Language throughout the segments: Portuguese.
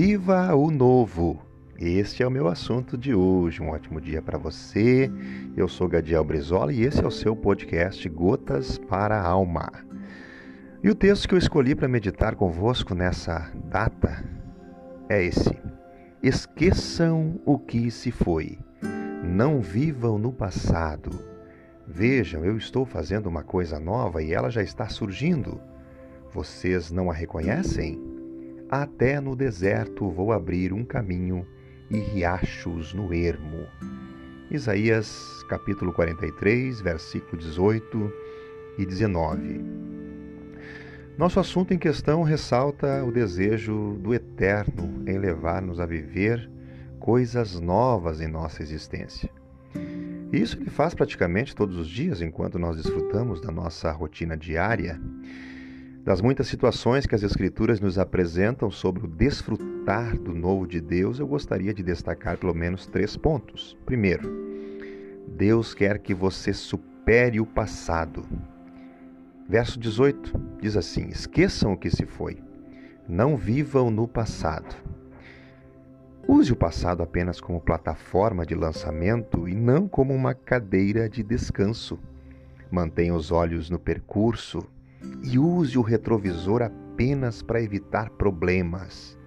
Viva o novo! Este é o meu assunto de hoje. Um ótimo dia para você. Eu sou Gadiel Brizola e esse é o seu podcast Gotas para a Alma. E o texto que eu escolhi para meditar convosco nessa data é esse: Esqueçam o que se foi. Não vivam no passado. Vejam, eu estou fazendo uma coisa nova e ela já está surgindo. Vocês não a reconhecem? Até no deserto vou abrir um caminho e riachos no ermo. Isaías capítulo 43, versículo 18 e 19. Nosso assunto em questão ressalta o desejo do Eterno em levar-nos a viver coisas novas em nossa existência. Isso ele faz praticamente todos os dias enquanto nós desfrutamos da nossa rotina diária das muitas situações que as Escrituras nos apresentam sobre o desfrutar do novo de Deus, eu gostaria de destacar pelo menos três pontos. Primeiro, Deus quer que você supere o passado. Verso 18 diz assim: Esqueçam o que se foi, não vivam no passado. Use o passado apenas como plataforma de lançamento e não como uma cadeira de descanso. Mantenha os olhos no percurso e use o retrovisor apenas para evitar problemas.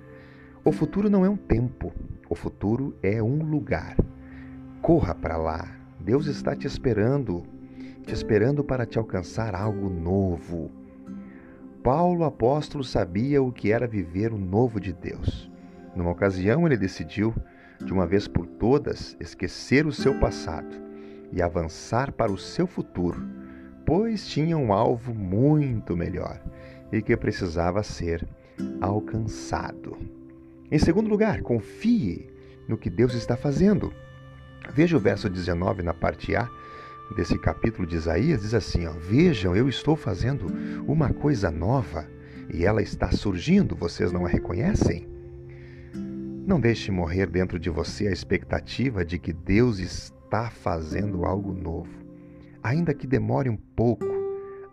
O futuro não é um tempo, o futuro é um lugar. Corra para lá. Deus está te esperando, te esperando para te alcançar algo novo. Paulo apóstolo sabia o que era viver o novo de Deus. Numa ocasião, ele decidiu, de uma vez por todas, esquecer o seu passado e avançar para o seu futuro pois tinha um alvo muito melhor e que precisava ser alcançado. Em segundo lugar, confie no que Deus está fazendo. Veja o verso 19 na parte A desse capítulo de Isaías, diz assim: ó, Vejam, eu estou fazendo uma coisa nova e ela está surgindo, vocês não a reconhecem? Não deixe morrer dentro de você a expectativa de que Deus está fazendo algo novo ainda que demore um pouco,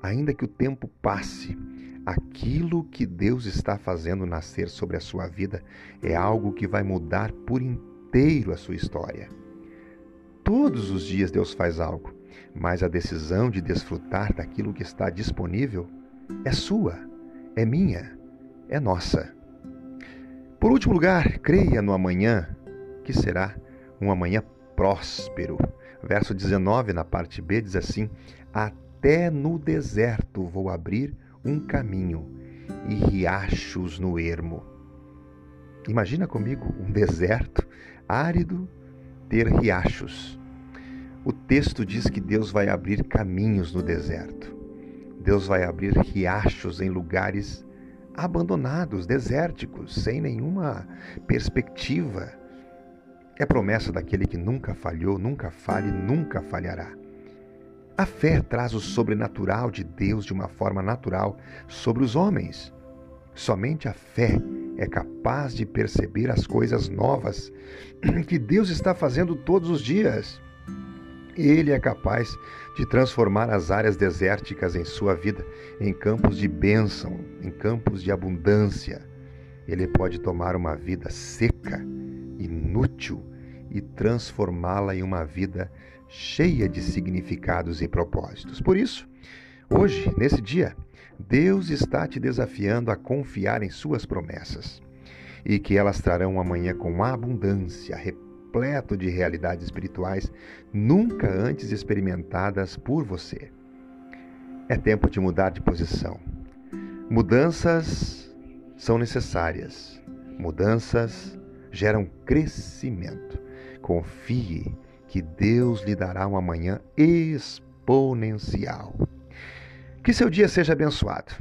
ainda que o tempo passe, aquilo que Deus está fazendo nascer sobre a sua vida é algo que vai mudar por inteiro a sua história. Todos os dias Deus faz algo, mas a decisão de desfrutar daquilo que está disponível é sua, é minha, é nossa. Por último lugar, creia no amanhã, que será um amanhã próspero. Verso 19, na parte B, diz assim: Até no deserto vou abrir um caminho e riachos no ermo. Imagina comigo um deserto árido ter riachos. O texto diz que Deus vai abrir caminhos no deserto. Deus vai abrir riachos em lugares abandonados, desérticos, sem nenhuma perspectiva é promessa daquele que nunca falhou, nunca falha e nunca falhará. A fé traz o sobrenatural de Deus de uma forma natural sobre os homens. Somente a fé é capaz de perceber as coisas novas que Deus está fazendo todos os dias. Ele é capaz de transformar as áreas desérticas em sua vida em campos de bênção, em campos de abundância. Ele pode tomar uma vida seca inútil e transformá-la em uma vida cheia de significados e propósitos. Por isso, hoje, nesse dia, Deus está te desafiando a confiar em suas promessas e que elas trarão amanhã com abundância, repleto de realidades espirituais nunca antes experimentadas por você. É tempo de mudar de posição. Mudanças são necessárias. Mudanças geram crescimento. Confie que Deus lhe dará uma manhã exponencial. Que seu dia seja abençoado.